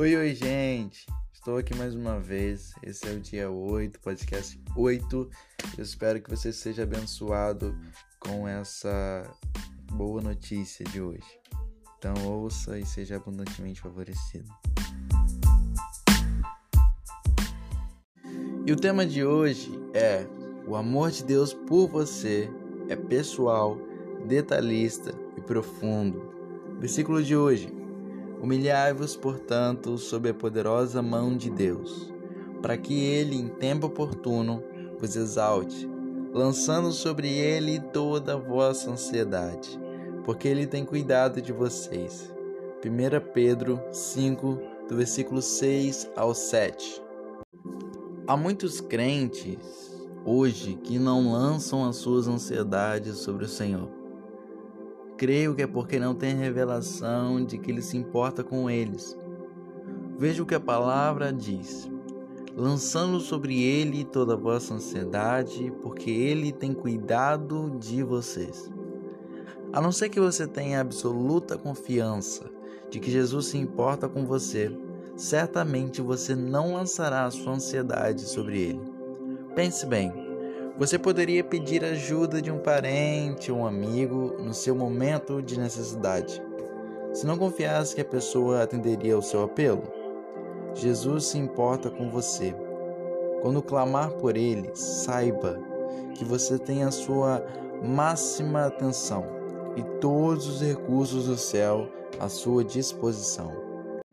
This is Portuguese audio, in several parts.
Oi, oi, gente! Estou aqui mais uma vez. Esse é o dia 8, podcast 8. Eu espero que você seja abençoado com essa boa notícia de hoje. Então, ouça e seja abundantemente favorecido. E o tema de hoje é: O amor de Deus por você é pessoal, detalhista e profundo. Versículo de hoje. Humilhai-vos, portanto, sob a poderosa mão de Deus, para que ele, em tempo oportuno, vos exalte, lançando sobre ele toda a vossa ansiedade, porque ele tem cuidado de vocês. 1 Pedro 5, do versículo 6 ao 7. Há muitos crentes hoje que não lançam as suas ansiedades sobre o Senhor Creio que é porque não tem revelação de que ele se importa com eles. Veja o que a palavra diz: lançando sobre ele toda a vossa ansiedade, porque ele tem cuidado de vocês. A não ser que você tenha absoluta confiança de que Jesus se importa com você, certamente você não lançará a sua ansiedade sobre ele. Pense bem. Você poderia pedir ajuda de um parente ou um amigo no seu momento de necessidade, se não confiasse que a pessoa atenderia ao seu apelo. Jesus se importa com você. Quando clamar por Ele, saiba que você tem a sua máxima atenção e todos os recursos do céu à sua disposição.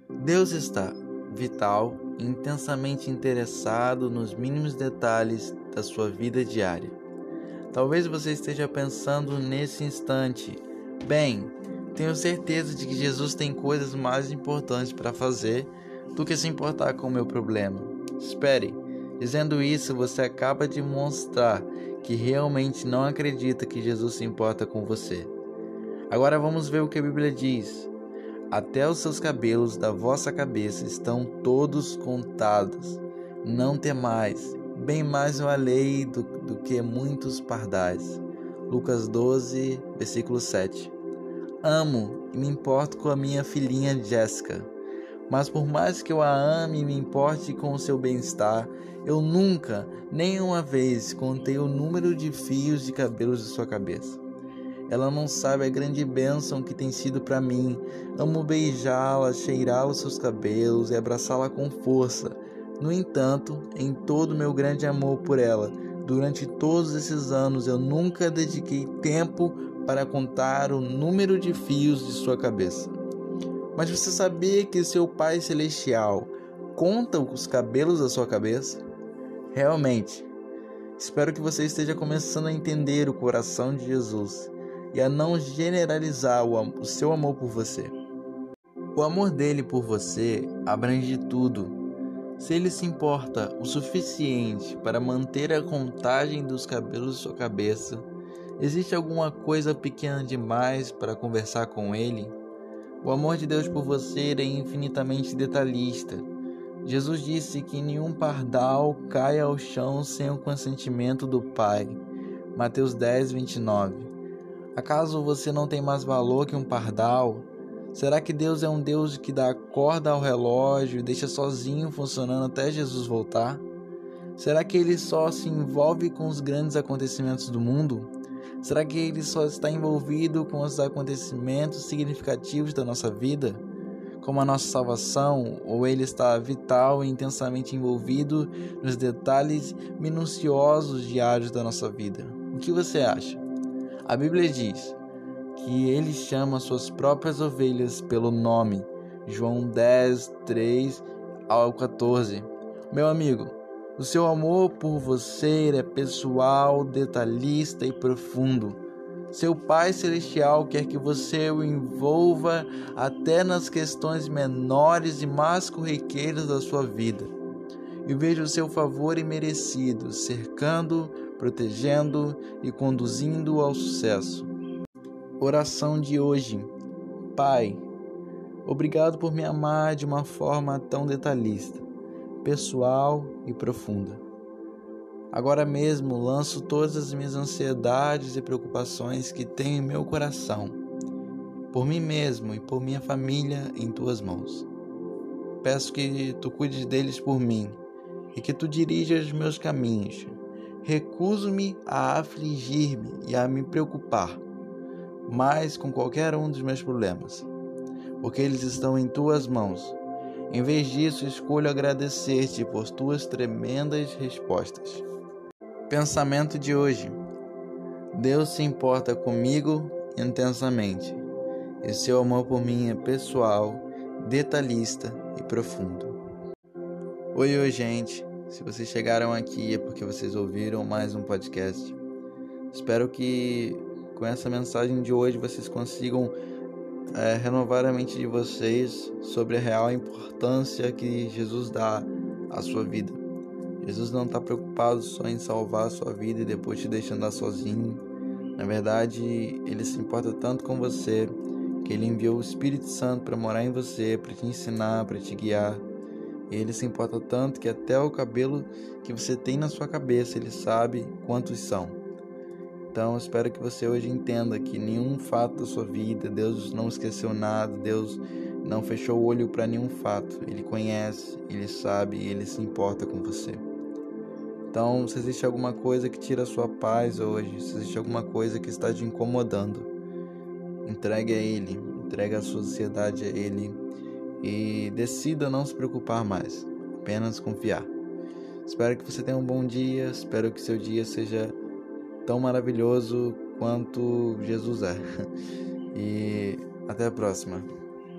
Deus está vital e intensamente interessado nos mínimos detalhes da sua vida diária. Talvez você esteja pensando nesse instante: bem, tenho certeza de que Jesus tem coisas mais importantes para fazer do que se importar com o meu problema. Espere, dizendo isso, você acaba de mostrar que realmente não acredita que Jesus se importa com você. Agora vamos ver o que a Bíblia diz. Até os seus cabelos da vossa cabeça estão todos contados. Não temais, bem mais eu alei do, do que muitos pardais. Lucas 12, versículo 7. Amo e me importo com a minha filhinha Jéssica, mas por mais que eu a ame e me importe com o seu bem-estar, eu nunca, nem uma vez, contei o número de fios de cabelos de sua cabeça. Ela não sabe a grande bênção que tem sido para mim. Amo beijá-la, cheirar os seus cabelos e abraçá-la com força no entanto, em todo meu grande amor por ela, durante todos esses anos eu nunca dediquei tempo para contar o número de fios de sua cabeça. Mas você sabia que seu Pai Celestial conta os cabelos da sua cabeça? Realmente, espero que você esteja começando a entender o coração de Jesus e a não generalizar o, seu amor por você. O amor dele por você abrange tudo se ele se importa o suficiente para manter a contagem dos cabelos de sua cabeça, existe alguma coisa pequena demais para conversar com ele? O amor de Deus por você é infinitamente detalhista. Jesus disse que nenhum pardal cai ao chão sem o consentimento do Pai. Mateus 10, 29. Acaso você não tem mais valor que um pardal? Será que Deus é um Deus que dá corda ao relógio e deixa sozinho funcionando até Jesus voltar? Será que ele só se envolve com os grandes acontecimentos do mundo? Será que ele só está envolvido com os acontecimentos significativos da nossa vida, como a nossa salvação, ou ele está vital e intensamente envolvido nos detalhes minuciosos diários da nossa vida? O que você acha? A Bíblia diz: que ele chama suas próprias ovelhas pelo nome. João 10, 3 ao 14. Meu amigo, o seu amor por você é pessoal, detalhista e profundo. Seu Pai Celestial quer que você o envolva até nas questões menores e mais corriqueiras da sua vida. E veja o seu favor imerecido, cercando, protegendo e conduzindo ao sucesso. Oração de hoje. Pai, obrigado por me amar de uma forma tão detalhista, pessoal e profunda. Agora mesmo lanço todas as minhas ansiedades e preocupações que tenho em meu coração, por mim mesmo e por minha família em tuas mãos. peço que tu cuides deles por mim e que tu dirijas meus caminhos. Recuso-me a afligir-me e a me preocupar mais com qualquer um dos meus problemas, porque eles estão em tuas mãos. Em vez disso, escolho agradecer-te por tuas tremendas respostas. Pensamento de hoje: Deus se importa comigo intensamente, e seu amor por mim é pessoal, detalhista e profundo. Oi, oi, gente. Se vocês chegaram aqui é porque vocês ouviram mais um podcast. Espero que com essa mensagem de hoje vocês consigam é, renovar a mente de vocês sobre a real importância que Jesus dá à sua vida. Jesus não está preocupado só em salvar a sua vida e depois te deixar andar sozinho. Na verdade, ele se importa tanto com você que ele enviou o Espírito Santo para morar em você, para te ensinar, para te guiar. Ele se importa tanto que até o cabelo que você tem na sua cabeça, ele sabe quantos são. Então, espero que você hoje entenda que nenhum fato da sua vida, Deus não esqueceu nada, Deus não fechou o olho para nenhum fato. Ele conhece, ele sabe ele se importa com você. Então, se existe alguma coisa que tira a sua paz hoje, se existe alguma coisa que está te incomodando, entregue a Ele, entregue a sua ansiedade a Ele e decida não se preocupar mais, apenas confiar. Espero que você tenha um bom dia, espero que seu dia seja tão maravilhoso quanto Jesus é. E até a próxima.